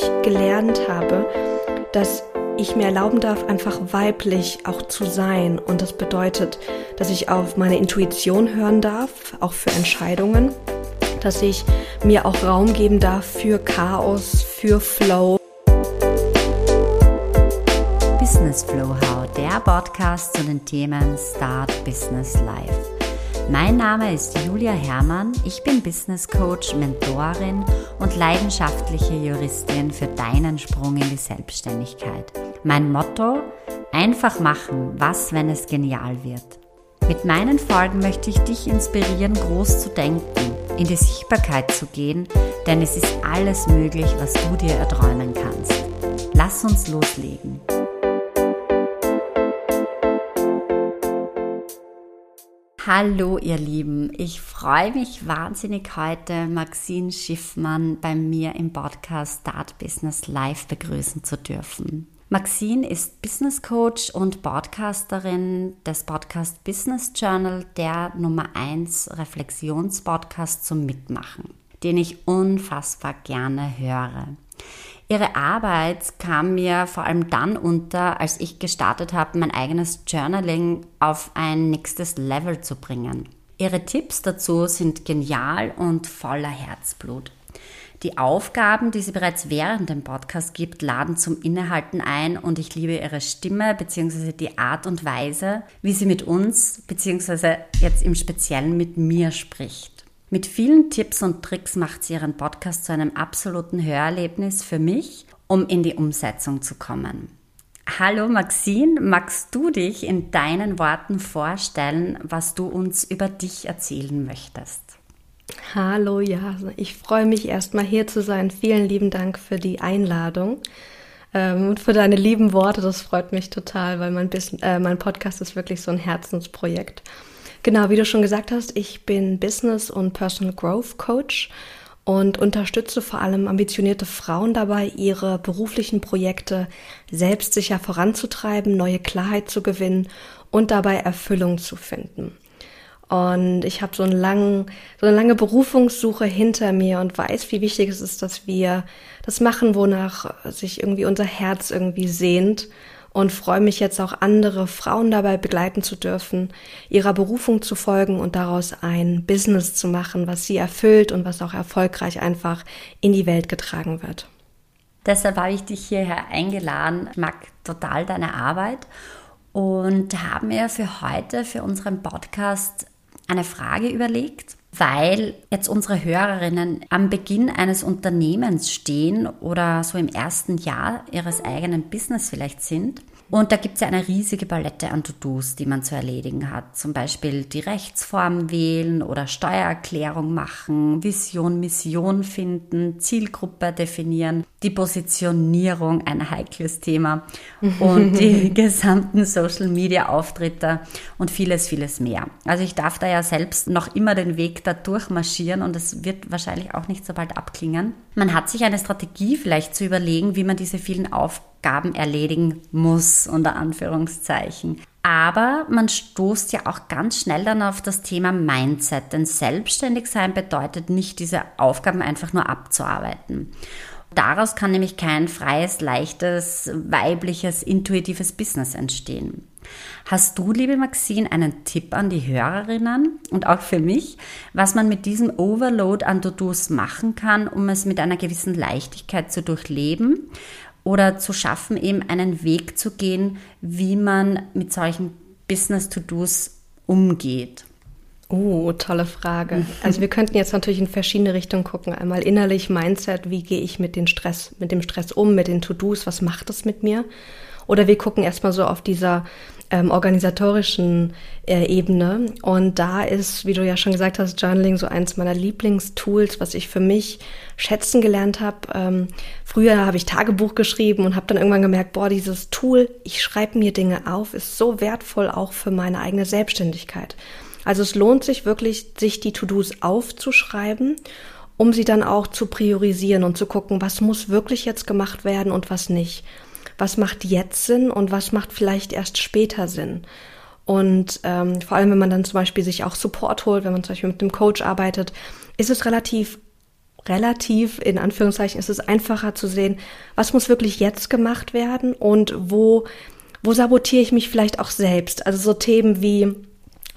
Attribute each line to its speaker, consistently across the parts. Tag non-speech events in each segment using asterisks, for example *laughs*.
Speaker 1: ich gelernt habe, dass ich mir erlauben darf, einfach weiblich auch zu sein. Und das bedeutet, dass ich auf meine Intuition hören darf, auch für Entscheidungen, dass ich mir auch Raum geben darf für Chaos, für Flow.
Speaker 2: Business Flow How, der Podcast zu den Themen Start Business Life. Mein Name ist Julia Herrmann. Ich bin Business Coach, Mentorin und leidenschaftliche Juristin für deinen Sprung in die Selbstständigkeit. Mein Motto? Einfach machen, was, wenn es genial wird. Mit meinen Folgen möchte ich dich inspirieren, groß zu denken, in die Sichtbarkeit zu gehen, denn es ist alles möglich, was du dir erträumen kannst. Lass uns loslegen. Hallo ihr Lieben, ich freue mich wahnsinnig heute Maxine Schiffmann bei mir im Podcast Start Business Live begrüßen zu dürfen. Maxine ist Business Coach und Podcasterin des Podcast Business Journal, der Nummer 1 Reflexionspodcast zum Mitmachen, den ich unfassbar gerne höre. Ihre Arbeit kam mir vor allem dann unter, als ich gestartet habe, mein eigenes Journaling auf ein nächstes Level zu bringen. Ihre Tipps dazu sind genial und voller Herzblut. Die Aufgaben, die sie bereits während dem Podcast gibt, laden zum Innehalten ein und ich liebe ihre Stimme bzw. die Art und Weise, wie sie mit uns bzw. jetzt im Speziellen mit mir spricht. Mit vielen Tipps und Tricks macht sie ihren Podcast zu einem absoluten Hörerlebnis für mich, um in die Umsetzung zu kommen. Hallo Maxine, magst du dich in deinen Worten vorstellen, was du uns über dich erzählen möchtest?
Speaker 1: Hallo, ja, ich freue mich erstmal hier zu sein. Vielen lieben Dank für die Einladung ähm, und für deine lieben Worte. Das freut mich total, weil mein, Bis äh, mein Podcast ist wirklich so ein Herzensprojekt. Genau, wie du schon gesagt hast, ich bin Business- und Personal Growth Coach und unterstütze vor allem ambitionierte Frauen dabei, ihre beruflichen Projekte selbstsicher voranzutreiben, neue Klarheit zu gewinnen und dabei Erfüllung zu finden. Und ich habe so, einen langen, so eine lange Berufungssuche hinter mir und weiß, wie wichtig es ist, dass wir das machen, wonach sich irgendwie unser Herz irgendwie sehnt und freue mich jetzt auch andere Frauen dabei begleiten zu dürfen, ihrer Berufung zu folgen und daraus ein Business zu machen, was sie erfüllt und was auch erfolgreich einfach in die Welt getragen wird.
Speaker 2: Deshalb habe ich dich hierher eingeladen. Ich mag total deine Arbeit und habe mir für heute, für unseren Podcast, eine Frage überlegt, weil jetzt unsere Hörerinnen am Beginn eines Unternehmens stehen oder so im ersten Jahr ihres eigenen Business vielleicht sind und da gibt es ja eine riesige Palette an To-Dos, die man zu erledigen hat. Zum Beispiel die Rechtsform wählen oder Steuererklärung machen, Vision, Mission finden, Zielgruppe definieren, die Positionierung, ein heikles Thema *laughs* und die gesamten Social-Media-Auftritte und vieles, vieles mehr. Also ich darf da ja selbst noch immer den Weg da durchmarschieren und es wird wahrscheinlich auch nicht so bald abklingen. Man hat sich eine Strategie vielleicht zu überlegen, wie man diese vielen Aufgaben Aufgaben erledigen muss, unter Anführungszeichen. Aber man stoßt ja auch ganz schnell dann auf das Thema Mindset, denn selbstständig sein bedeutet nicht, diese Aufgaben einfach nur abzuarbeiten. Daraus kann nämlich kein freies, leichtes, weibliches, intuitives Business entstehen. Hast du, liebe Maxine, einen Tipp an die Hörerinnen und auch für mich, was man mit diesem Overload an To-Dos machen kann, um es mit einer gewissen Leichtigkeit zu durchleben oder zu schaffen, eben einen Weg zu gehen, wie man mit solchen Business-To-Dos umgeht?
Speaker 1: Oh, tolle Frage. Also wir könnten jetzt natürlich in verschiedene Richtungen gucken. Einmal innerlich Mindset, wie gehe ich mit dem Stress, mit dem Stress um, mit den To-Dos, was macht das mit mir? Oder wir gucken erstmal so auf dieser ähm, organisatorischen äh, Ebene. Und da ist, wie du ja schon gesagt hast, Journaling so eins meiner Lieblingstools, was ich für mich schätzen gelernt habe. Ähm, früher habe ich Tagebuch geschrieben und habe dann irgendwann gemerkt, boah, dieses Tool, ich schreibe mir Dinge auf, ist so wertvoll auch für meine eigene Selbstständigkeit. Also es lohnt sich wirklich, sich die To-Dos aufzuschreiben um sie dann auch zu priorisieren und zu gucken, was muss wirklich jetzt gemacht werden und was nicht was macht jetzt Sinn und was macht vielleicht erst später Sinn. Und ähm, vor allem, wenn man dann zum Beispiel sich auch Support holt, wenn man zum Beispiel mit einem Coach arbeitet, ist es relativ relativ, in Anführungszeichen, ist es einfacher zu sehen, was muss wirklich jetzt gemacht werden und wo, wo sabotiere ich mich vielleicht auch selbst. Also so Themen wie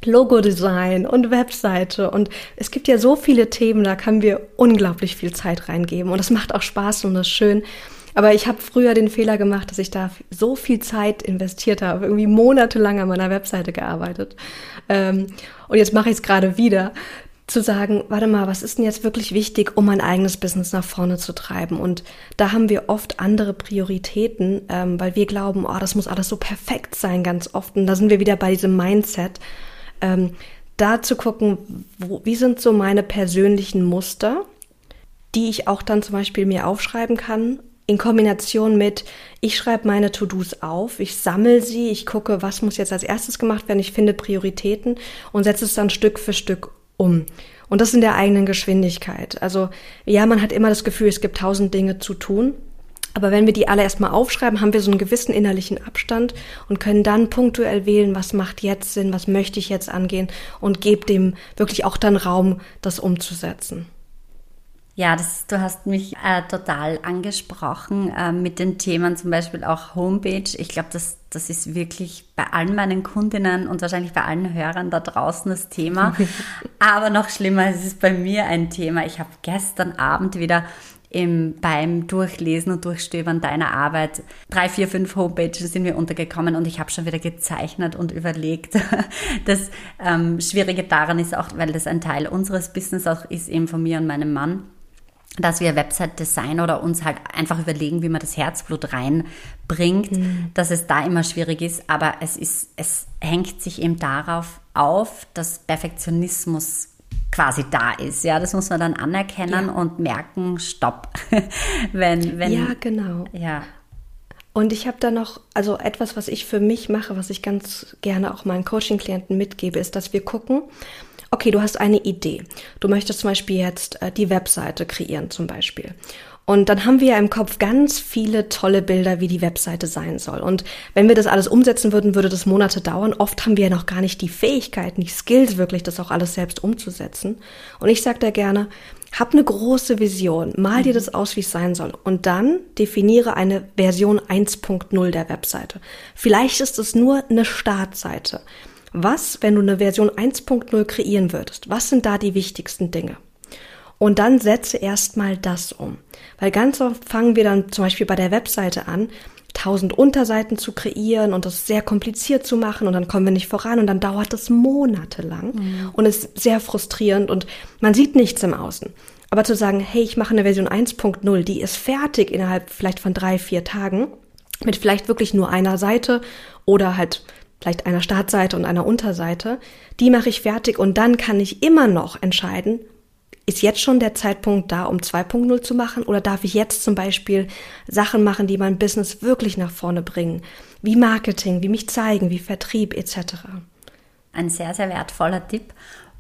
Speaker 1: Logo-Design und Webseite und es gibt ja so viele Themen, da können wir unglaublich viel Zeit reingeben und es macht auch Spaß und das ist schön. Aber ich habe früher den Fehler gemacht, dass ich da so viel Zeit investiert habe, irgendwie monatelang an meiner Webseite gearbeitet. Ähm, und jetzt mache ich es gerade wieder, zu sagen, warte mal, was ist denn jetzt wirklich wichtig, um mein eigenes Business nach vorne zu treiben? Und da haben wir oft andere Prioritäten, ähm, weil wir glauben, oh, das muss alles so perfekt sein, ganz oft. Und da sind wir wieder bei diesem Mindset. Ähm, da zu gucken, wo, wie sind so meine persönlichen Muster, die ich auch dann zum Beispiel mir aufschreiben kann in Kombination mit, ich schreibe meine To-Dos auf, ich sammle sie, ich gucke, was muss jetzt als erstes gemacht werden, ich finde Prioritäten und setze es dann Stück für Stück um. Und das in der eigenen Geschwindigkeit. Also ja, man hat immer das Gefühl, es gibt tausend Dinge zu tun. Aber wenn wir die alle erstmal aufschreiben, haben wir so einen gewissen innerlichen Abstand und können dann punktuell wählen, was macht jetzt Sinn, was möchte ich jetzt angehen und gebe dem wirklich auch dann Raum, das umzusetzen.
Speaker 2: Ja, das, du hast mich äh, total angesprochen äh, mit den Themen zum Beispiel auch Homepage. Ich glaube, das, das ist wirklich bei allen meinen Kundinnen und wahrscheinlich bei allen Hörern da draußen das Thema. *laughs* Aber noch schlimmer, es ist bei mir ein Thema. Ich habe gestern Abend wieder im, beim Durchlesen und Durchstöbern deiner Arbeit drei, vier, fünf Homepages sind mir untergekommen und ich habe schon wieder gezeichnet und überlegt. *laughs* Das ähm, Schwierige daran ist auch, weil das ein Teil unseres Business auch ist, eben von mir und meinem Mann dass wir Website design oder uns halt einfach überlegen, wie man das Herzblut reinbringt, mhm. dass es da immer schwierig ist. Aber es ist, es hängt sich eben darauf auf, dass Perfektionismus quasi da ist. Ja, das muss man dann anerkennen ja. und merken, stopp. *laughs*
Speaker 1: wenn, wenn, ja, genau. Ja. Und ich habe da noch, also etwas, was ich für mich mache, was ich ganz gerne auch meinen Coaching-Klienten mitgebe, ist, dass wir gucken, okay, du hast eine Idee. Du möchtest zum Beispiel jetzt äh, die Webseite kreieren zum Beispiel. Und dann haben wir ja im Kopf ganz viele tolle Bilder, wie die Webseite sein soll. Und wenn wir das alles umsetzen würden, würde das Monate dauern. Oft haben wir ja noch gar nicht die Fähigkeiten, die Skills wirklich, das auch alles selbst umzusetzen. Und ich sage da gerne, hab eine große Vision, mal dir das aus, wie es sein soll. Und dann definiere eine Version 1.0 der Webseite. Vielleicht ist es nur eine Startseite. Was, wenn du eine Version 1.0 kreieren würdest? Was sind da die wichtigsten Dinge? Und dann setze erstmal das um. Weil ganz oft fangen wir dann zum Beispiel bei der Webseite an, tausend Unterseiten zu kreieren und das sehr kompliziert zu machen und dann kommen wir nicht voran und dann dauert das monatelang mhm. und ist sehr frustrierend und man sieht nichts im Außen. Aber zu sagen, hey, ich mache eine Version 1.0, die ist fertig innerhalb vielleicht von drei, vier Tagen mit vielleicht wirklich nur einer Seite oder halt vielleicht einer Startseite und einer Unterseite, die mache ich fertig und dann kann ich immer noch entscheiden, ist jetzt schon der Zeitpunkt da, um 2.0 zu machen oder darf ich jetzt zum Beispiel Sachen machen, die mein Business wirklich nach vorne bringen, wie Marketing, wie mich zeigen, wie Vertrieb etc.
Speaker 2: Ein sehr, sehr wertvoller Tipp.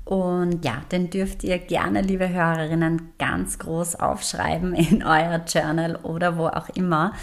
Speaker 2: Und ja, den dürft ihr gerne, liebe Hörerinnen, ganz groß aufschreiben in euer Journal oder wo auch immer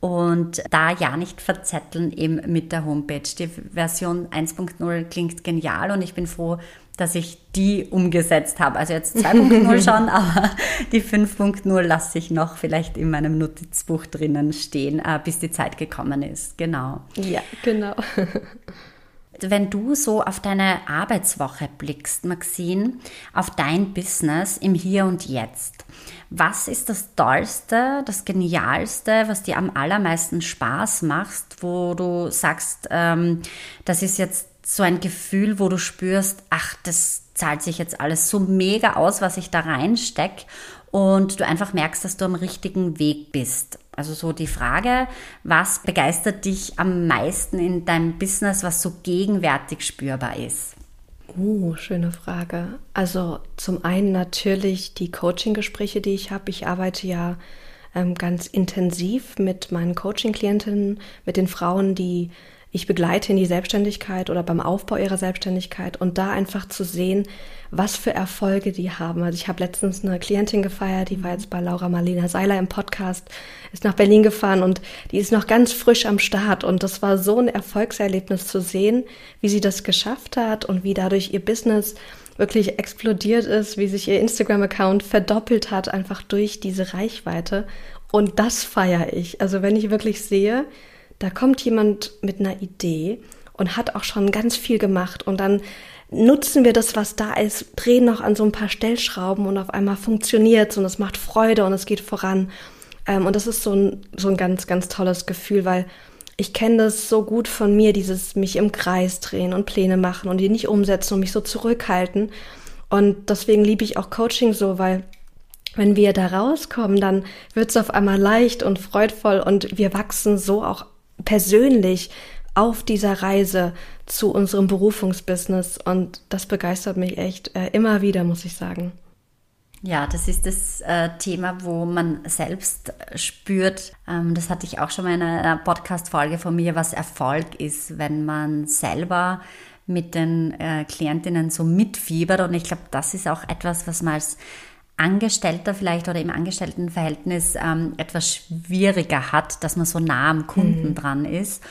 Speaker 2: und da ja nicht verzetteln eben mit der Homepage. Die Version 1.0 klingt genial und ich bin froh, dass ich die umgesetzt habe. Also jetzt 2.0 *laughs* schon, aber die 5.0 lasse ich noch vielleicht in meinem Notizbuch drinnen stehen, äh, bis die Zeit gekommen ist. Genau.
Speaker 1: Ja, genau. *laughs*
Speaker 2: Wenn du so auf deine Arbeitswoche blickst, Maxine, auf dein Business im Hier und Jetzt, was ist das Tollste, das Genialste, was dir am allermeisten Spaß macht, wo du sagst, ähm, das ist jetzt so ein Gefühl, wo du spürst, ach, das zahlt sich jetzt alles so mega aus, was ich da reinstecke und du einfach merkst, dass du am richtigen Weg bist. Also so die Frage, was begeistert dich am meisten in deinem Business, was so gegenwärtig spürbar ist?
Speaker 1: Oh, schöne Frage. Also zum einen natürlich die Coaching-Gespräche, die ich habe. Ich arbeite ja ähm, ganz intensiv mit meinen Coaching-Klientinnen, mit den Frauen, die ich begleite in die Selbstständigkeit oder beim Aufbau ihrer Selbstständigkeit und da einfach zu sehen, was für Erfolge die haben. Also ich habe letztens eine Klientin gefeiert, die war jetzt bei Laura Marlena Seiler im Podcast, ist nach Berlin gefahren und die ist noch ganz frisch am Start und das war so ein Erfolgserlebnis zu sehen, wie sie das geschafft hat und wie dadurch ihr Business wirklich explodiert ist, wie sich ihr Instagram-Account verdoppelt hat, einfach durch diese Reichweite. Und das feiere ich. Also wenn ich wirklich sehe, da kommt jemand mit einer Idee und hat auch schon ganz viel gemacht und dann nutzen wir das, was da ist, drehen noch an so ein paar Stellschrauben und auf einmal funktioniert es und es macht Freude und es geht voran. Ähm, und das ist so ein, so ein ganz, ganz tolles Gefühl, weil ich kenne das so gut von mir, dieses mich im Kreis drehen und Pläne machen und die nicht umsetzen und mich so zurückhalten. Und deswegen liebe ich auch Coaching so, weil wenn wir da rauskommen, dann wird es auf einmal leicht und freudvoll und wir wachsen so auch persönlich auf dieser Reise zu unserem Berufungsbusiness und das begeistert mich echt äh, immer wieder, muss ich sagen.
Speaker 2: Ja, das ist das äh, Thema, wo man selbst spürt, ähm, das hatte ich auch schon mal in einer Podcast-Folge von mir, was Erfolg ist, wenn man selber mit den äh, Klientinnen so mitfiebert. Und ich glaube, das ist auch etwas, was man als Angestellter vielleicht oder im Angestelltenverhältnis ähm, etwas schwieriger hat, dass man so nah am Kunden mhm. dran ist.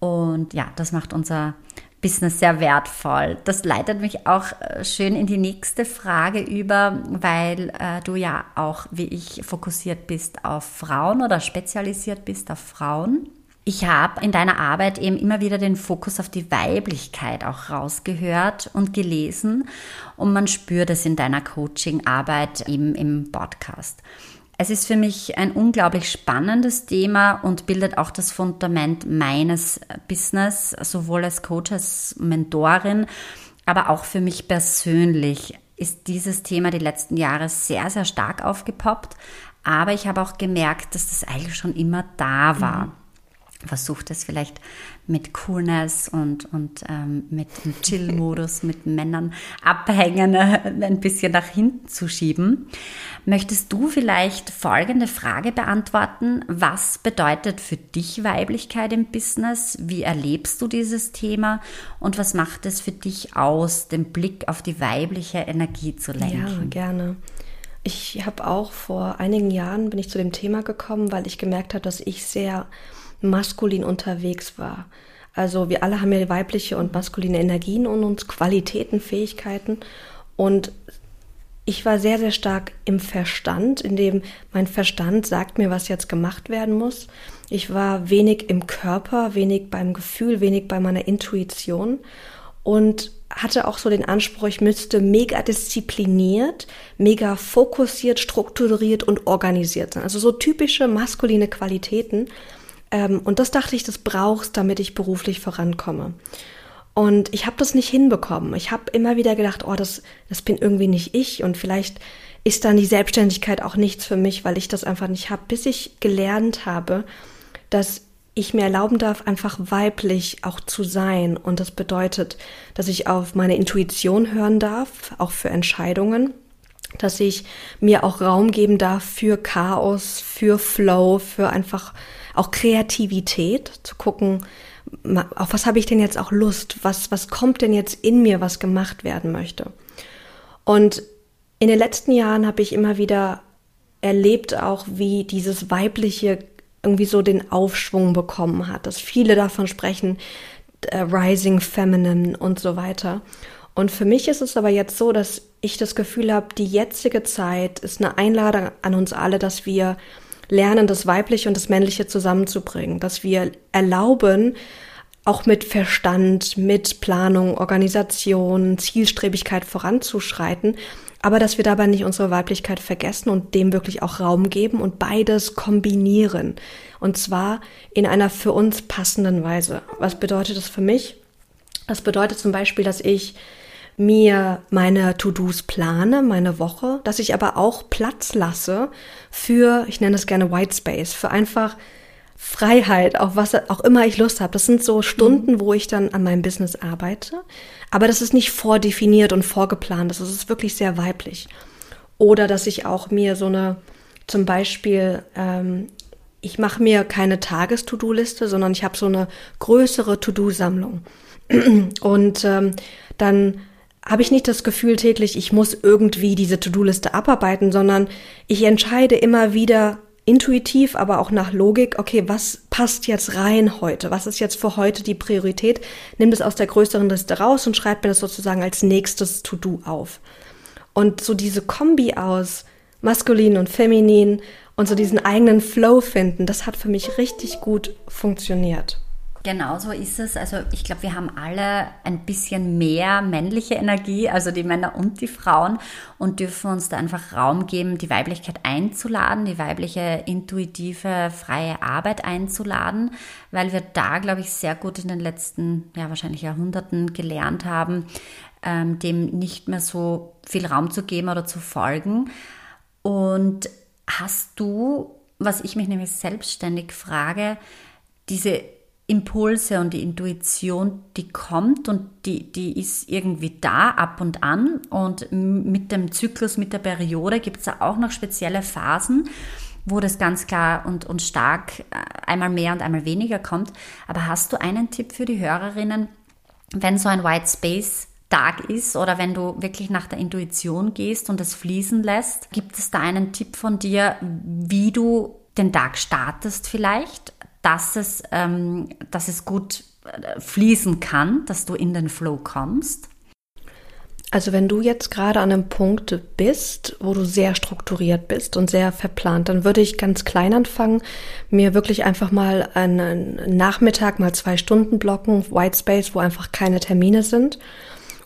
Speaker 2: Und ja, das macht unser Business sehr wertvoll. Das leitet mich auch äh, schön in die nächste Frage über, weil äh, du ja auch, wie ich, fokussiert bist auf Frauen oder spezialisiert bist auf Frauen. Ich habe in deiner Arbeit eben immer wieder den Fokus auf die Weiblichkeit auch rausgehört und gelesen und man spürt es in deiner Coaching-Arbeit eben im Podcast. Es ist für mich ein unglaublich spannendes Thema und bildet auch das Fundament meines Business, sowohl als Coach als Mentorin, aber auch für mich persönlich ist dieses Thema die letzten Jahre sehr, sehr stark aufgepoppt. Aber ich habe auch gemerkt, dass das eigentlich schon immer da war. Mhm versucht es vielleicht mit Coolness und, und ähm, mit Chill-Modus mit Männern abhängen, äh, ein bisschen nach hinten zu schieben. Möchtest du vielleicht folgende Frage beantworten? Was bedeutet für dich Weiblichkeit im Business? Wie erlebst du dieses Thema? Und was macht es für dich aus, den Blick auf die weibliche Energie zu lenken?
Speaker 1: Ja, gerne. Ich habe auch vor einigen Jahren bin ich zu dem Thema gekommen, weil ich gemerkt habe, dass ich sehr maskulin unterwegs war. Also wir alle haben ja weibliche und maskuline Energien in uns, Qualitäten, Fähigkeiten. Und ich war sehr, sehr stark im Verstand, in dem mein Verstand sagt mir, was jetzt gemacht werden muss. Ich war wenig im Körper, wenig beim Gefühl, wenig bei meiner Intuition und hatte auch so den Anspruch, ich müsste mega diszipliniert, mega fokussiert, strukturiert und organisiert sein. Also so typische maskuline Qualitäten. Ähm, und das dachte ich, das brauchst, damit ich beruflich vorankomme. Und ich habe das nicht hinbekommen. Ich habe immer wieder gedacht, oh, das, das bin irgendwie nicht ich und vielleicht ist dann die Selbstständigkeit auch nichts für mich, weil ich das einfach nicht habe, bis ich gelernt habe, dass ich mir erlauben darf, einfach weiblich auch zu sein. Und das bedeutet, dass ich auf meine Intuition hören darf, auch für Entscheidungen, dass ich mir auch Raum geben darf für Chaos, für Flow, für einfach auch Kreativität, zu gucken, auf was habe ich denn jetzt auch Lust? Was, was kommt denn jetzt in mir, was gemacht werden möchte? Und in den letzten Jahren habe ich immer wieder erlebt auch, wie dieses weibliche irgendwie so den Aufschwung bekommen hat, dass viele davon sprechen, äh, Rising Feminine und so weiter. Und für mich ist es aber jetzt so, dass ich das Gefühl habe, die jetzige Zeit ist eine Einladung an uns alle, dass wir lernen, das Weibliche und das Männliche zusammenzubringen, dass wir erlauben, auch mit Verstand, mit Planung, Organisation, Zielstrebigkeit voranzuschreiten, aber dass wir dabei nicht unsere Weiblichkeit vergessen und dem wirklich auch Raum geben und beides kombinieren. Und zwar in einer für uns passenden Weise. Was bedeutet das für mich? Das bedeutet zum Beispiel, dass ich mir meine To-Dos plane, meine Woche, dass ich aber auch Platz lasse für, ich nenne es gerne White Space, für einfach Freiheit, auf was auch immer ich Lust habe. Das sind so Stunden, mhm. wo ich dann an meinem Business arbeite, aber das ist nicht vordefiniert und vorgeplant, das ist wirklich sehr weiblich. Oder dass ich auch mir so eine, zum Beispiel, ähm, ich mache mir keine Tages-To-Do-Liste, sondern ich habe so eine größere To-Do-Sammlung. *clears throat* Und ähm, dann habe ich nicht das Gefühl täglich, ich muss irgendwie diese To-Do-Liste abarbeiten, sondern ich entscheide immer wieder intuitiv, aber auch nach Logik, okay, was passt jetzt rein heute? Was ist jetzt für heute die Priorität? Nimm das aus der größeren Liste raus und schreib mir das sozusagen als nächstes To-Do auf. Und so diese Kombi aus maskulin und feminin und so diesen eigenen Flow finden, das hat für mich richtig gut funktioniert.
Speaker 2: Genau so ist es. Also ich glaube, wir haben alle ein bisschen mehr männliche Energie, also die Männer und die Frauen, und dürfen uns da einfach Raum geben, die Weiblichkeit einzuladen, die weibliche intuitive freie Arbeit einzuladen, weil wir da, glaube ich, sehr gut in den letzten, ja wahrscheinlich Jahrhunderten gelernt haben, ähm, dem nicht mehr so viel Raum zu geben oder zu folgen. Und hast du, was ich mich nämlich selbstständig frage, diese Impulse und die Intuition, die kommt und die, die ist irgendwie da ab und an. Und mit dem Zyklus, mit der Periode gibt es auch noch spezielle Phasen, wo das ganz klar und, und stark äh, einmal mehr und einmal weniger kommt. Aber hast du einen Tipp für die Hörerinnen, wenn so ein White Space Tag ist oder wenn du wirklich nach der Intuition gehst und es fließen lässt, gibt es da einen Tipp von dir, wie du den Tag startest vielleicht? Dass es, ähm, dass es gut äh, fließen kann, dass du in den Flow kommst?
Speaker 1: Also wenn du jetzt gerade an einem Punkt bist, wo du sehr strukturiert bist und sehr verplant, dann würde ich ganz klein anfangen, mir wirklich einfach mal einen Nachmittag mal zwei Stunden blocken, White Space, wo einfach keine Termine sind.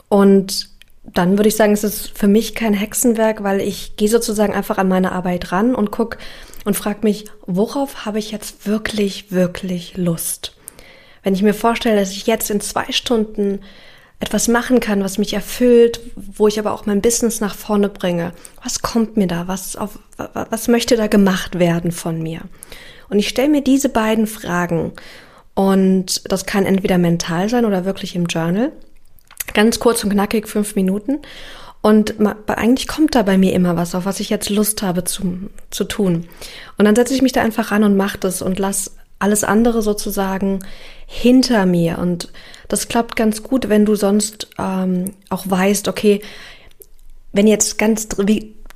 Speaker 1: Und dann würde ich sagen, es ist für mich kein Hexenwerk, weil ich gehe sozusagen einfach an meine Arbeit ran und guck, und frage mich, worauf habe ich jetzt wirklich, wirklich Lust? Wenn ich mir vorstelle, dass ich jetzt in zwei Stunden etwas machen kann, was mich erfüllt, wo ich aber auch mein Business nach vorne bringe. Was kommt mir da? Was, auf, was möchte da gemacht werden von mir? Und ich stelle mir diese beiden Fragen. Und das kann entweder mental sein oder wirklich im Journal. Ganz kurz und knackig, fünf Minuten. Und eigentlich kommt da bei mir immer was, auf was ich jetzt Lust habe zu, zu tun. Und dann setze ich mich da einfach ran und mache das und lass alles andere sozusagen hinter mir. Und das klappt ganz gut, wenn du sonst ähm, auch weißt, okay, wenn jetzt ganz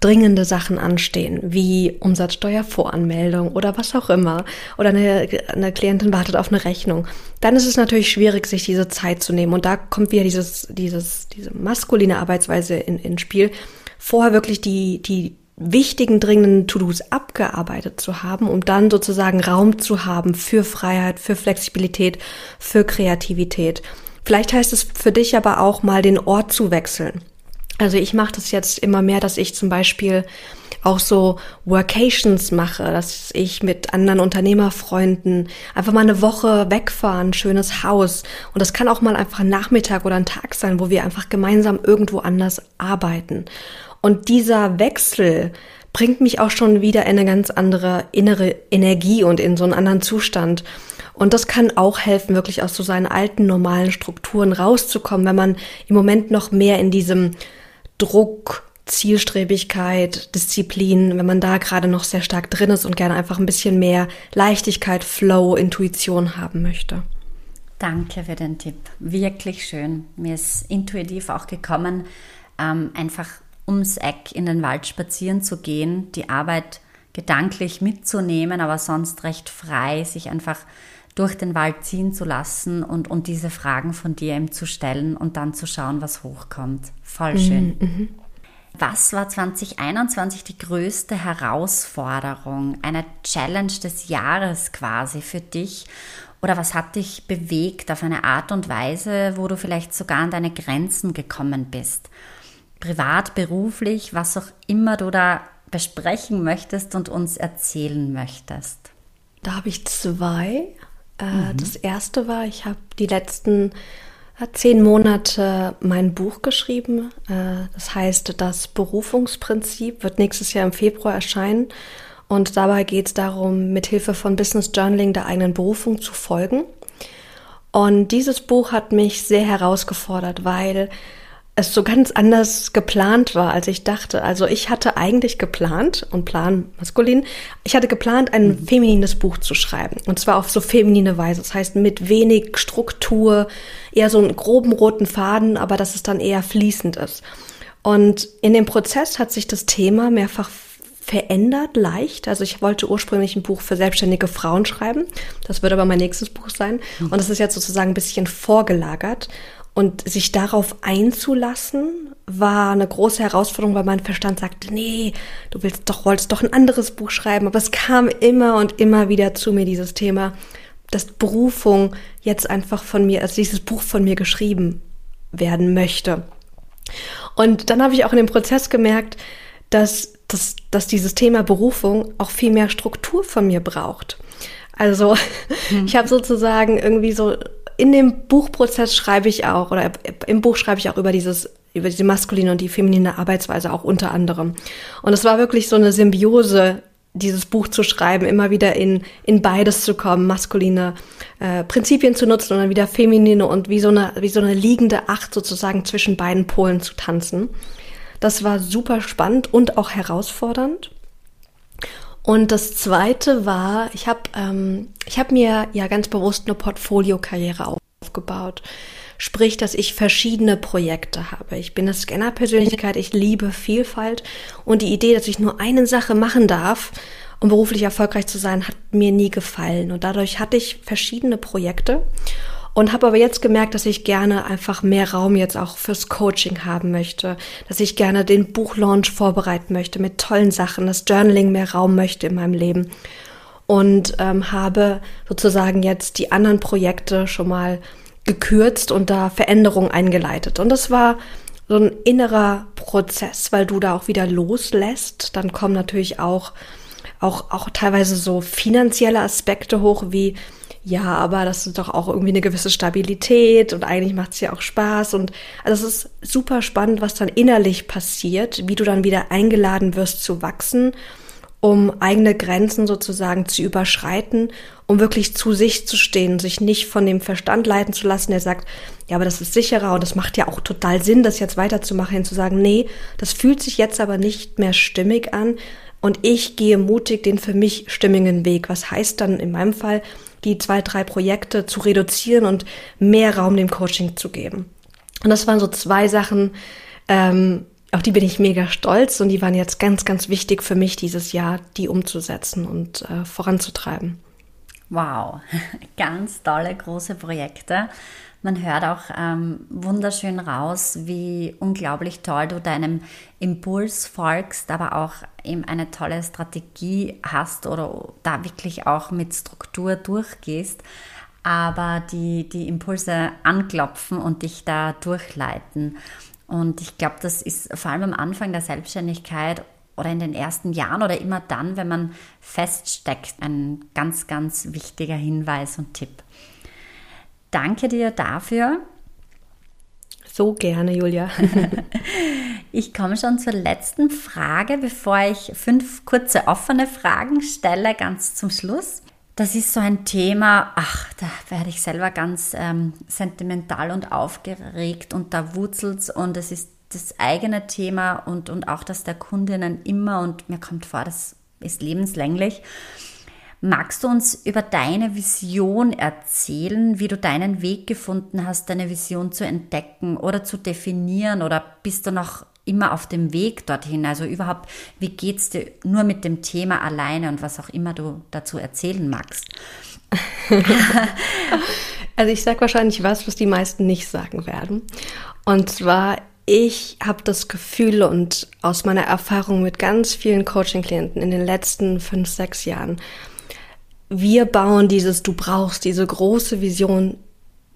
Speaker 1: dringende Sachen anstehen, wie Umsatzsteuervoranmeldung oder was auch immer, oder eine, eine Klientin wartet auf eine Rechnung, dann ist es natürlich schwierig, sich diese Zeit zu nehmen. Und da kommt wieder dieses, dieses, diese maskuline Arbeitsweise in, ins Spiel, vorher wirklich die, die wichtigen, dringenden To-Dos abgearbeitet zu haben, um dann sozusagen Raum zu haben für Freiheit, für Flexibilität, für Kreativität. Vielleicht heißt es für dich aber auch mal den Ort zu wechseln. Also ich mache das jetzt immer mehr, dass ich zum Beispiel auch so Workations mache, dass ich mit anderen Unternehmerfreunden einfach mal eine Woche wegfahren, schönes Haus. Und das kann auch mal einfach ein Nachmittag oder ein Tag sein, wo wir einfach gemeinsam irgendwo anders arbeiten. Und dieser Wechsel bringt mich auch schon wieder in eine ganz andere innere Energie und in so einen anderen Zustand. Und das kann auch helfen, wirklich aus so seinen alten normalen Strukturen rauszukommen, wenn man im Moment noch mehr in diesem Druck, Zielstrebigkeit, Disziplin, wenn man da gerade noch sehr stark drin ist und gerne einfach ein bisschen mehr Leichtigkeit, Flow, Intuition haben möchte.
Speaker 2: Danke für den Tipp. Wirklich schön. Mir ist intuitiv auch gekommen, ähm, einfach ums Eck in den Wald spazieren zu gehen, die Arbeit gedanklich mitzunehmen, aber sonst recht frei, sich einfach durch den Wald ziehen zu lassen und, und diese Fragen von dir ihm zu stellen und dann zu schauen, was hochkommt. Voll mhm, schön. Mhm. Was war 2021 die größte Herausforderung, eine Challenge des Jahres quasi für dich? Oder was hat dich bewegt auf eine Art und Weise, wo du vielleicht sogar an deine Grenzen gekommen bist? Privat, beruflich, was auch immer du da besprechen möchtest und uns erzählen möchtest.
Speaker 1: Da habe ich zwei. Äh, mhm. Das erste war, ich habe die letzten äh, zehn Monate mein Buch geschrieben. Äh, das heißt, das Berufungsprinzip wird nächstes Jahr im Februar erscheinen. Und dabei geht es darum, mit Hilfe von Business Journaling der eigenen Berufung zu folgen. Und dieses Buch hat mich sehr herausgefordert, weil es so ganz anders geplant war, als ich dachte. Also ich hatte eigentlich geplant, und Plan maskulin, ich hatte geplant, ein mhm. feminines Buch zu schreiben. Und zwar auf so feminine Weise. Das heißt, mit wenig Struktur, eher so einen groben roten Faden, aber dass es dann eher fließend ist. Und in dem Prozess hat sich das Thema mehrfach verändert leicht. Also ich wollte ursprünglich ein Buch für selbstständige Frauen schreiben. Das wird aber mein nächstes Buch sein. Und das ist jetzt sozusagen ein bisschen vorgelagert. Und sich darauf einzulassen, war eine große Herausforderung, weil mein Verstand sagte, nee, du willst doch, wolltest doch ein anderes Buch schreiben. Aber es kam immer und immer wieder zu mir, dieses Thema, dass Berufung jetzt einfach von mir, also dieses Buch von mir geschrieben werden möchte. Und dann habe ich auch in dem Prozess gemerkt, dass, dass, dass dieses Thema Berufung auch viel mehr Struktur von mir braucht. Also *laughs* ich habe sozusagen irgendwie so in dem Buchprozess schreibe ich auch oder im Buch schreibe ich auch über dieses über diese maskuline und die feminine Arbeitsweise auch unter anderem. Und es war wirklich so eine Symbiose dieses Buch zu schreiben, immer wieder in, in beides zu kommen, maskuline äh, Prinzipien zu nutzen und dann wieder feminine und wie so eine, wie so eine liegende Acht sozusagen zwischen beiden Polen zu tanzen. Das war super spannend und auch herausfordernd. Und das zweite war, ich habe ähm, ich hab mir ja ganz bewusst eine Portfolio-Karriere aufgebaut. Sprich, dass ich verschiedene Projekte habe. Ich bin eine Scanner-Persönlichkeit, ich liebe Vielfalt und die Idee, dass ich nur eine Sache machen darf, um beruflich erfolgreich zu sein, hat mir nie gefallen. Und dadurch hatte ich verschiedene Projekte und habe aber jetzt gemerkt, dass ich gerne einfach mehr Raum jetzt auch fürs Coaching haben möchte, dass ich gerne den Buchlaunch vorbereiten möchte mit tollen Sachen, das Journaling mehr Raum möchte in meinem Leben und ähm, habe sozusagen jetzt die anderen Projekte schon mal gekürzt und da Veränderungen eingeleitet. Und das war so ein innerer Prozess, weil du da auch wieder loslässt. Dann kommen natürlich auch, auch, auch teilweise so finanzielle Aspekte hoch, wie, ja, aber das ist doch auch irgendwie eine gewisse Stabilität und eigentlich macht es ja auch Spaß. Und also es ist super spannend, was dann innerlich passiert, wie du dann wieder eingeladen wirst zu wachsen um eigene Grenzen sozusagen zu überschreiten, um wirklich zu sich zu stehen, sich nicht von dem Verstand leiten zu lassen, der sagt, ja, aber das ist sicherer und das macht ja auch total Sinn, das jetzt weiterzumachen, und zu sagen, nee, das fühlt sich jetzt aber nicht mehr stimmig an und ich gehe mutig den für mich stimmigen Weg. Was heißt dann in meinem Fall, die zwei, drei Projekte zu reduzieren und mehr Raum dem Coaching zu geben. Und das waren so zwei Sachen, ähm, auf die bin ich mega stolz und die waren jetzt ganz, ganz wichtig für mich dieses Jahr, die umzusetzen und äh, voranzutreiben.
Speaker 2: Wow, *laughs* ganz tolle große Projekte. Man hört auch ähm, wunderschön raus, wie unglaublich toll du deinem Impuls folgst, aber auch eben eine tolle Strategie hast oder da wirklich auch mit Struktur durchgehst, aber die, die Impulse anklopfen und dich da durchleiten. Und ich glaube, das ist vor allem am Anfang der Selbstständigkeit oder in den ersten Jahren oder immer dann, wenn man feststeckt, ein ganz, ganz wichtiger Hinweis und Tipp. Danke dir dafür.
Speaker 1: So gerne, Julia. *laughs*
Speaker 2: ich komme schon zur letzten Frage, bevor ich fünf kurze offene Fragen stelle, ganz zum Schluss. Das ist so ein Thema, ach, da werde ich selber ganz ähm, sentimental und aufgeregt und da wurzelt es und es ist das eigene Thema und, und auch das der Kundinnen immer und mir kommt vor, das ist lebenslänglich. Magst du uns über deine Vision erzählen, wie du deinen Weg gefunden hast, deine Vision zu entdecken oder zu definieren oder bist du noch immer auf dem Weg dorthin? Also überhaupt, wie geht es dir nur mit dem Thema alleine und was auch immer du dazu erzählen magst? *laughs*
Speaker 1: also ich sage wahrscheinlich was, was die meisten nicht sagen werden. Und zwar, ich habe das Gefühl und aus meiner Erfahrung mit ganz vielen Coaching-Klienten in den letzten fünf, sechs Jahren, wir bauen dieses, du brauchst diese große Vision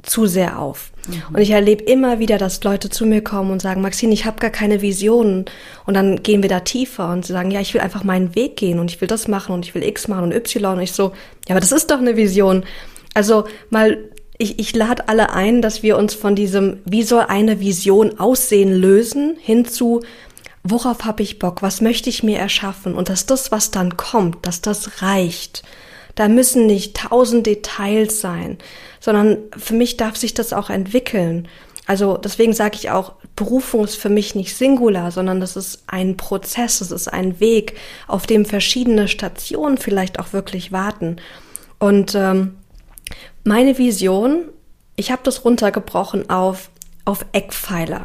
Speaker 1: zu sehr auf. Mhm. Und ich erlebe immer wieder, dass Leute zu mir kommen und sagen, Maxine, ich habe gar keine Visionen. Und dann gehen wir da tiefer und sie sagen, ja, ich will einfach meinen Weg gehen und ich will das machen und ich will X machen und Y. Und ich so, ja, aber das ist doch eine Vision. Also mal, ich, ich lade alle ein, dass wir uns von diesem, wie soll eine Vision aussehen, lösen, hin zu, worauf habe ich Bock, was möchte ich mir erschaffen und dass das, was dann kommt, dass das reicht. Da müssen nicht tausend Details sein, sondern für mich darf sich das auch entwickeln. Also deswegen sage ich auch, Berufung ist für mich nicht singular, sondern das ist ein Prozess, es ist ein Weg, auf dem verschiedene Stationen vielleicht auch wirklich warten. Und ähm, meine Vision, ich habe das runtergebrochen auf, auf Eckpfeiler.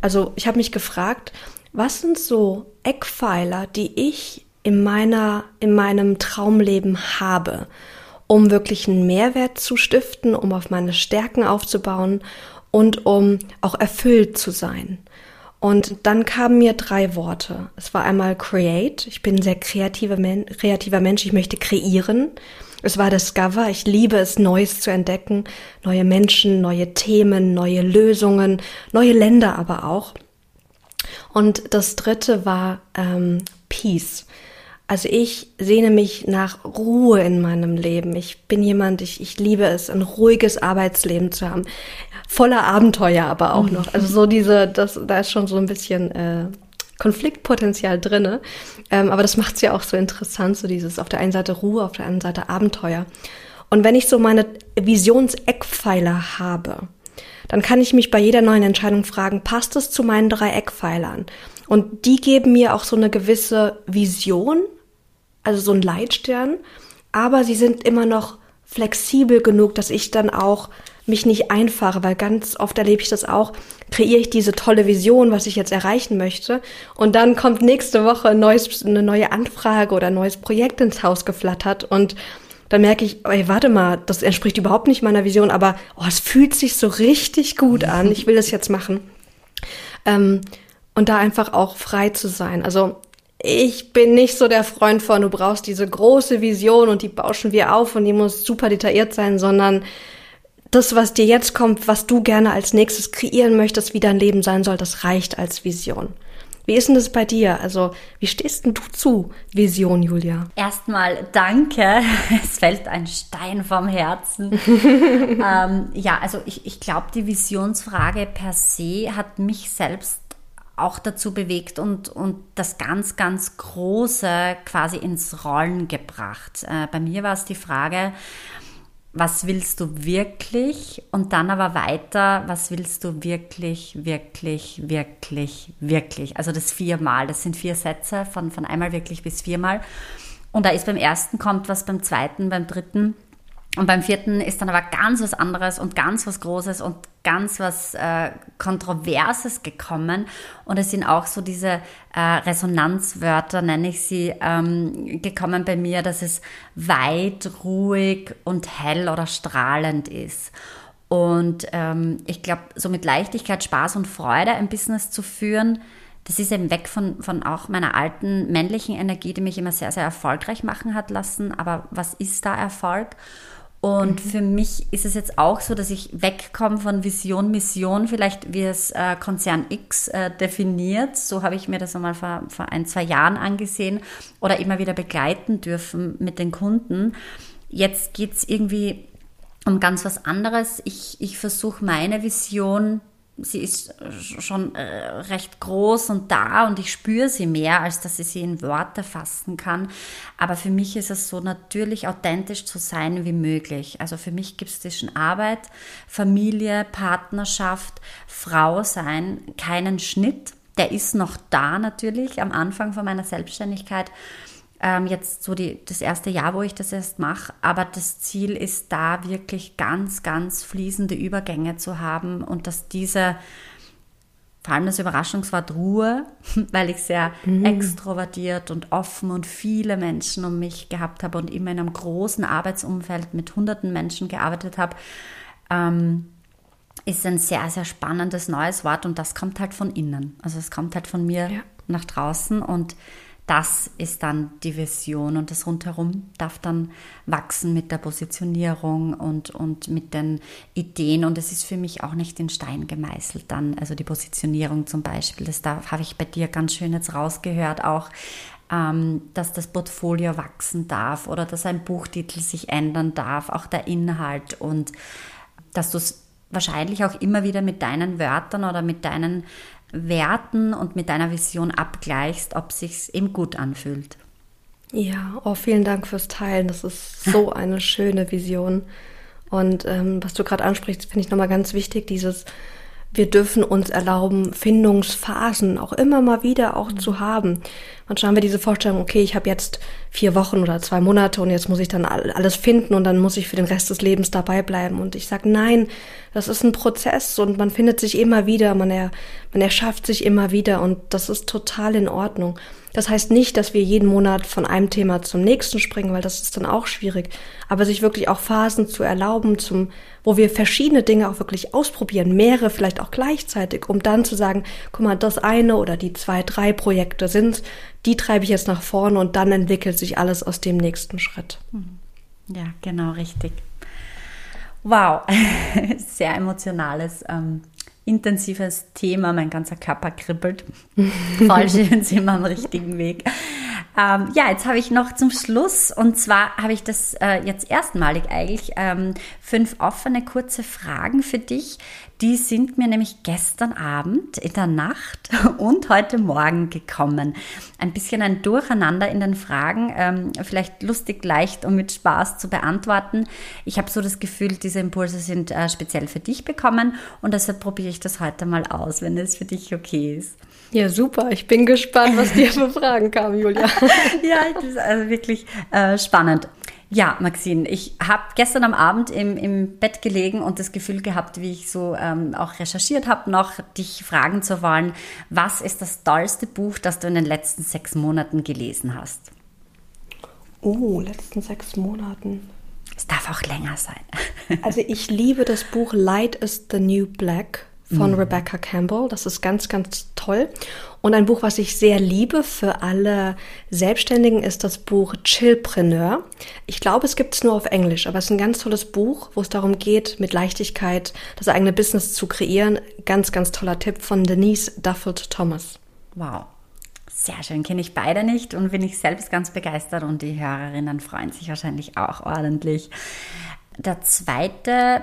Speaker 1: Also ich habe mich gefragt, was sind so Eckpfeiler, die ich in meiner, in meinem Traumleben habe, um wirklich einen Mehrwert zu stiften, um auf meine Stärken aufzubauen und um auch erfüllt zu sein. Und dann kamen mir drei Worte. Es war einmal create. Ich bin ein sehr kreativer, Men kreativer Mensch. Ich möchte kreieren. Es war discover. Ich liebe es, Neues zu entdecken. Neue Menschen, neue Themen, neue Lösungen, neue Länder aber auch. Und das dritte war ähm, peace. Also ich sehne mich nach Ruhe in meinem Leben. Ich bin jemand, ich, ich liebe es, ein ruhiges Arbeitsleben zu haben. Voller Abenteuer aber auch noch. Also so diese, das, da ist schon so ein bisschen äh, Konfliktpotenzial drinne. Ähm, aber das macht es ja auch so interessant, so dieses auf der einen Seite Ruhe, auf der anderen Seite Abenteuer. Und wenn ich so meine Visionseckpfeiler habe, dann kann ich mich bei jeder neuen Entscheidung fragen, passt es zu meinen drei Eckpfeilern? Und die geben mir auch so eine gewisse Vision, also so ein Leitstern, aber sie sind immer noch flexibel genug, dass ich dann auch mich nicht einfahre, weil ganz oft erlebe ich das auch, kreiere ich diese tolle Vision, was ich jetzt erreichen möchte, und dann kommt nächste Woche ein neues, eine neue Anfrage oder ein neues Projekt ins Haus geflattert und dann merke ich, ey, warte mal, das entspricht überhaupt nicht meiner Vision, aber oh, es fühlt sich so richtig gut an, ich will das jetzt machen. Ähm, und da einfach auch frei zu sein. Also ich bin nicht so der Freund von, du brauchst diese große Vision und die bauschen wir auf und die muss super detailliert sein, sondern das, was dir jetzt kommt, was du gerne als nächstes kreieren möchtest, wie dein Leben sein soll, das reicht als Vision. Wie ist denn das bei dir? Also, wie stehst denn du zu Vision, Julia?
Speaker 2: Erstmal danke. *laughs* Es fällt ein Stein vom Herzen. *laughs* ähm, ja, also ich, ich glaube, die Visionsfrage per se hat mich selbst auch dazu bewegt und, und das ganz, ganz Große quasi ins Rollen gebracht. Äh, bei mir war es die Frage, was willst du wirklich? Und dann aber weiter, was willst du wirklich, wirklich, wirklich, wirklich? Also das viermal, das sind vier Sätze von, von einmal wirklich bis viermal. Und da ist beim ersten kommt was, beim zweiten, beim dritten und beim vierten ist dann aber ganz was anderes und ganz was Großes und ganz was äh, Kontroverses gekommen. Und es sind auch so diese äh, Resonanzwörter, nenne ich sie, ähm, gekommen bei mir, dass es weit, ruhig und hell oder strahlend ist. Und ähm, ich glaube, so mit Leichtigkeit, Spaß und Freude ein Business zu führen, das ist eben weg von, von auch meiner alten männlichen Energie, die mich immer sehr, sehr erfolgreich machen hat lassen. Aber was ist da Erfolg? Und mhm. für mich ist es jetzt auch so, dass ich wegkomme von Vision, Mission, vielleicht wie es äh, Konzern X äh, definiert. So habe ich mir das einmal vor, vor ein, zwei Jahren angesehen oder immer wieder begleiten dürfen mit den Kunden. Jetzt geht es irgendwie um ganz was anderes. Ich, ich versuche meine Vision sie ist schon äh, recht groß und da und ich spüre sie mehr, als dass ich sie in Worte fassen kann. Aber für mich ist es so natürlich authentisch zu sein wie möglich. Also für mich gibt es zwischen Arbeit, Familie, Partnerschaft, Frau sein keinen Schnitt. Der ist noch da natürlich am Anfang von meiner Selbstständigkeit ähm, jetzt so die, das erste Jahr, wo ich das erst mache. Aber das Ziel ist da wirklich ganz, ganz fließende Übergänge zu haben und dass diese, vor allem das Überraschungswort Ruhe, *laughs* weil ich sehr mhm. extrovertiert und offen und viele Menschen um mich gehabt habe und immer in einem großen Arbeitsumfeld mit hunderten Menschen gearbeitet habe, ähm, ist ein sehr, sehr spannendes neues Wort und das kommt halt von innen. Also es kommt halt von mir ja. nach draußen und das ist dann die Vision und das rundherum darf dann wachsen mit der Positionierung und, und mit den Ideen. Und es ist für mich auch nicht in Stein gemeißelt dann, also die Positionierung zum Beispiel, das habe ich bei dir ganz schön jetzt rausgehört auch, ähm, dass das Portfolio wachsen darf oder dass ein Buchtitel sich ändern darf, auch der Inhalt und dass du es wahrscheinlich auch immer wieder mit deinen Wörtern oder mit deinen Werten und mit deiner Vision abgleichst, ob sich's eben gut anfühlt.
Speaker 1: Ja, oh, vielen Dank fürs Teilen. Das ist so *laughs* eine schöne Vision. Und ähm, was du gerade ansprichst, finde ich nochmal ganz wichtig, dieses wir dürfen uns erlauben, Findungsphasen auch immer mal wieder auch mhm. zu haben. Manchmal haben wir diese Vorstellung, okay, ich habe jetzt vier Wochen oder zwei Monate und jetzt muss ich dann alles finden und dann muss ich für den Rest des Lebens dabei bleiben. Und ich sage, nein, das ist ein Prozess und man findet sich immer wieder, man, er, man erschafft sich immer wieder und das ist total in Ordnung. Das heißt nicht, dass wir jeden Monat von einem Thema zum nächsten springen, weil das ist dann auch schwierig. Aber sich wirklich auch Phasen zu erlauben, zum, wo wir verschiedene Dinge auch wirklich ausprobieren, mehrere vielleicht auch gleichzeitig, um dann zu sagen, guck mal, das eine oder die zwei, drei Projekte sind, die treibe ich jetzt nach vorne und dann entwickelt sich alles aus dem nächsten Schritt.
Speaker 2: Mhm. Ja, genau, richtig. Wow, *laughs* sehr emotionales ähm, intensives Thema, mein ganzer Körper kribbelt. *laughs* Voll schön, sind wir am richtigen Weg. Ähm, ja, jetzt habe ich noch zum Schluss, und zwar habe ich das äh, jetzt erstmalig eigentlich, ähm, fünf offene kurze Fragen für dich. Die sind mir nämlich gestern Abend, in der Nacht *laughs* und heute Morgen gekommen. Ein bisschen ein Durcheinander in den Fragen, ähm, vielleicht lustig, leicht und mit Spaß zu beantworten. Ich habe so das Gefühl, diese Impulse sind äh, speziell für dich bekommen und deshalb probiere ich das heute mal aus, wenn es für dich okay ist.
Speaker 1: Ja, super. Ich bin gespannt, was dir für Fragen kamen, Julia. *laughs*
Speaker 2: ja, das ist also wirklich äh, spannend. Ja, Maxine, ich habe gestern am Abend im, im Bett gelegen und das Gefühl gehabt, wie ich so ähm, auch recherchiert habe, noch dich fragen zu wollen, was ist das tollste Buch, das du in den letzten sechs Monaten gelesen hast?
Speaker 1: Oh, letzten sechs Monaten.
Speaker 2: Es darf auch länger sein. *laughs*
Speaker 1: also ich liebe das Buch Light is the New Black von mhm. Rebecca Campbell. Das ist ganz, ganz toll. Und ein Buch, was ich sehr liebe für alle Selbstständigen, ist das Buch Chillpreneur. Ich glaube, es gibt es nur auf Englisch, aber es ist ein ganz tolles Buch, wo es darum geht, mit Leichtigkeit das eigene Business zu kreieren. Ganz, ganz toller Tipp von Denise Duffield Thomas.
Speaker 2: Wow. Sehr schön, kenne ich beide nicht und bin ich selbst ganz begeistert und die Hörerinnen freuen sich wahrscheinlich auch ordentlich. Der zweite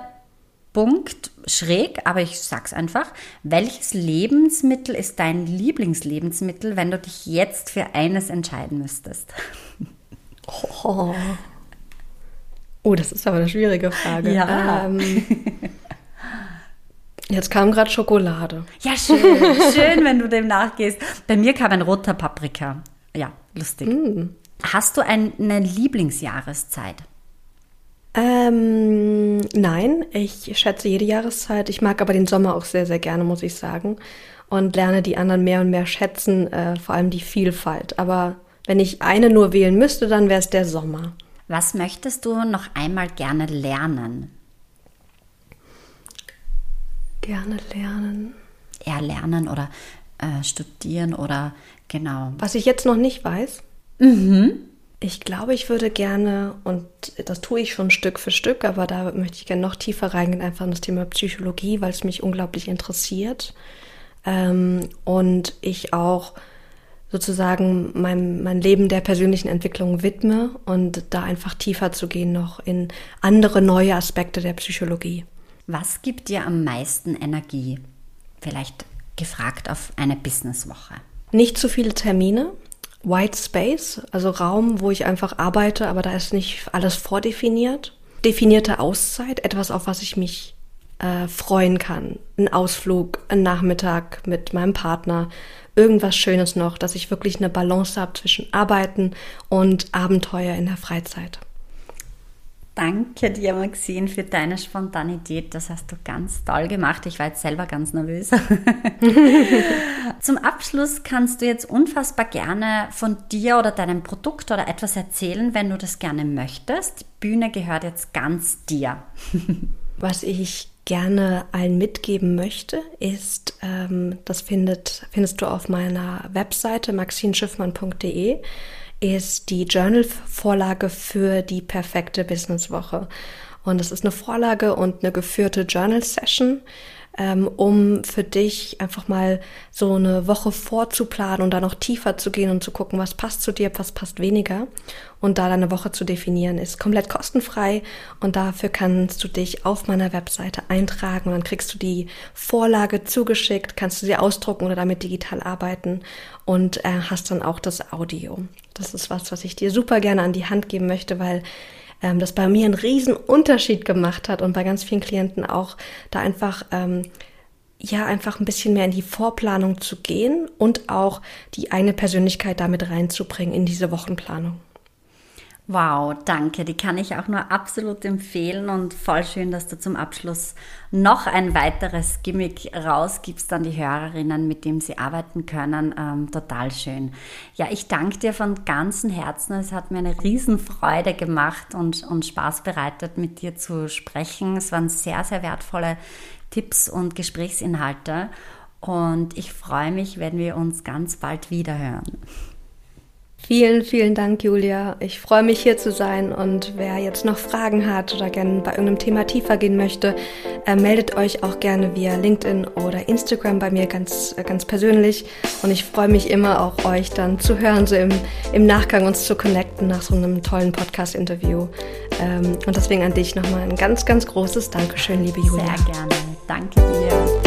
Speaker 2: Punkt schräg, aber ich sag's einfach. Welches Lebensmittel ist dein Lieblingslebensmittel, wenn du dich jetzt für eines entscheiden müsstest?
Speaker 1: Oh, *laughs* oh das ist aber eine schwierige Frage.
Speaker 2: Ja. Ähm,
Speaker 1: jetzt kam gerade Schokolade.
Speaker 2: Ja, schön. Schön, wenn du dem nachgehst. Bei mir kam ein roter Paprika. Ja, lustig. Mm. Hast du eine Lieblingsjahreszeit?
Speaker 1: Ähm, nein, ich schätze jede Jahreszeit. Ich mag aber den Sommer auch sehr, sehr gerne, muss ich sagen. Und lerne die anderen mehr und mehr schätzen, äh, vor allem die Vielfalt. Aber wenn ich eine nur wählen müsste, dann wäre es der Sommer.
Speaker 2: Was möchtest du noch einmal gerne lernen?
Speaker 1: Gerne lernen.
Speaker 2: Erlernen oder äh, studieren oder genau.
Speaker 1: Was ich jetzt noch nicht weiß.
Speaker 2: Mhm.
Speaker 1: Ich glaube, ich würde gerne, und das tue ich schon Stück für Stück, aber da möchte ich gerne noch tiefer reingehen, einfach in das Thema Psychologie, weil es mich unglaublich interessiert. Ähm, und ich auch sozusagen mein, mein Leben der persönlichen Entwicklung widme und da einfach tiefer zu gehen noch in andere neue Aspekte der Psychologie.
Speaker 2: Was gibt dir am meisten Energie? Vielleicht gefragt auf eine Businesswoche.
Speaker 1: Nicht zu viele Termine, White Space, also Raum, wo ich einfach arbeite, aber da ist nicht alles vordefiniert. Definierte Auszeit, etwas, auf was ich mich äh, freuen kann. Ein Ausflug, ein Nachmittag mit meinem Partner, irgendwas Schönes noch, dass ich wirklich eine Balance habe zwischen Arbeiten und Abenteuer in der Freizeit.
Speaker 2: Danke dir, Maxine, für deine Spontanität. Das hast du ganz toll gemacht. Ich war jetzt selber ganz nervös. *laughs* Zum Abschluss kannst du jetzt unfassbar gerne von dir oder deinem Produkt oder etwas erzählen, wenn du das gerne möchtest. Die Bühne gehört jetzt ganz dir. *laughs*
Speaker 1: Was ich gerne allen mitgeben möchte, ist, ähm, das findet, findest du auf meiner Webseite maxinschiffmann.de ist die Journal-Vorlage für die perfekte Businesswoche. Und es ist eine Vorlage und eine geführte Journal-Session, ähm, um für dich einfach mal so eine Woche vorzuplanen und da noch tiefer zu gehen und zu gucken, was passt zu dir, was passt weniger. Und da deine Woche zu definieren, ist komplett kostenfrei und dafür kannst du dich auf meiner Webseite eintragen und dann kriegst du die Vorlage zugeschickt, kannst du sie ausdrucken oder damit digital arbeiten und äh, hast dann auch das Audio. Das ist was, was ich dir super gerne an die Hand geben möchte, weil ähm, das bei mir einen riesen Unterschied gemacht hat und bei ganz vielen Klienten auch da einfach ähm, ja einfach ein bisschen mehr in die Vorplanung zu gehen und auch die eigene Persönlichkeit damit reinzubringen in diese Wochenplanung.
Speaker 2: Wow, danke. Die kann ich auch nur absolut empfehlen und voll schön, dass du zum Abschluss noch ein weiteres Gimmick rausgibst an die Hörerinnen, mit dem sie arbeiten können. Ähm, total schön. Ja, ich danke dir von ganzem Herzen. Es hat mir eine Riesenfreude gemacht und, und Spaß bereitet, mit dir zu sprechen. Es waren sehr, sehr wertvolle Tipps und Gesprächsinhalte. Und ich freue mich, wenn wir uns ganz bald wieder hören.
Speaker 1: Vielen, vielen Dank, Julia. Ich freue mich hier zu sein und wer jetzt noch Fragen hat oder gerne bei irgendeinem Thema tiefer gehen möchte, äh, meldet euch auch gerne via LinkedIn oder Instagram bei mir ganz, äh, ganz persönlich. Und ich freue mich immer auch euch dann zu hören, so im, im Nachgang uns zu connecten nach so einem tollen Podcast-Interview. Ähm, und deswegen an dich nochmal ein ganz, ganz großes Dankeschön, liebe Julia.
Speaker 2: Sehr gerne. Danke dir.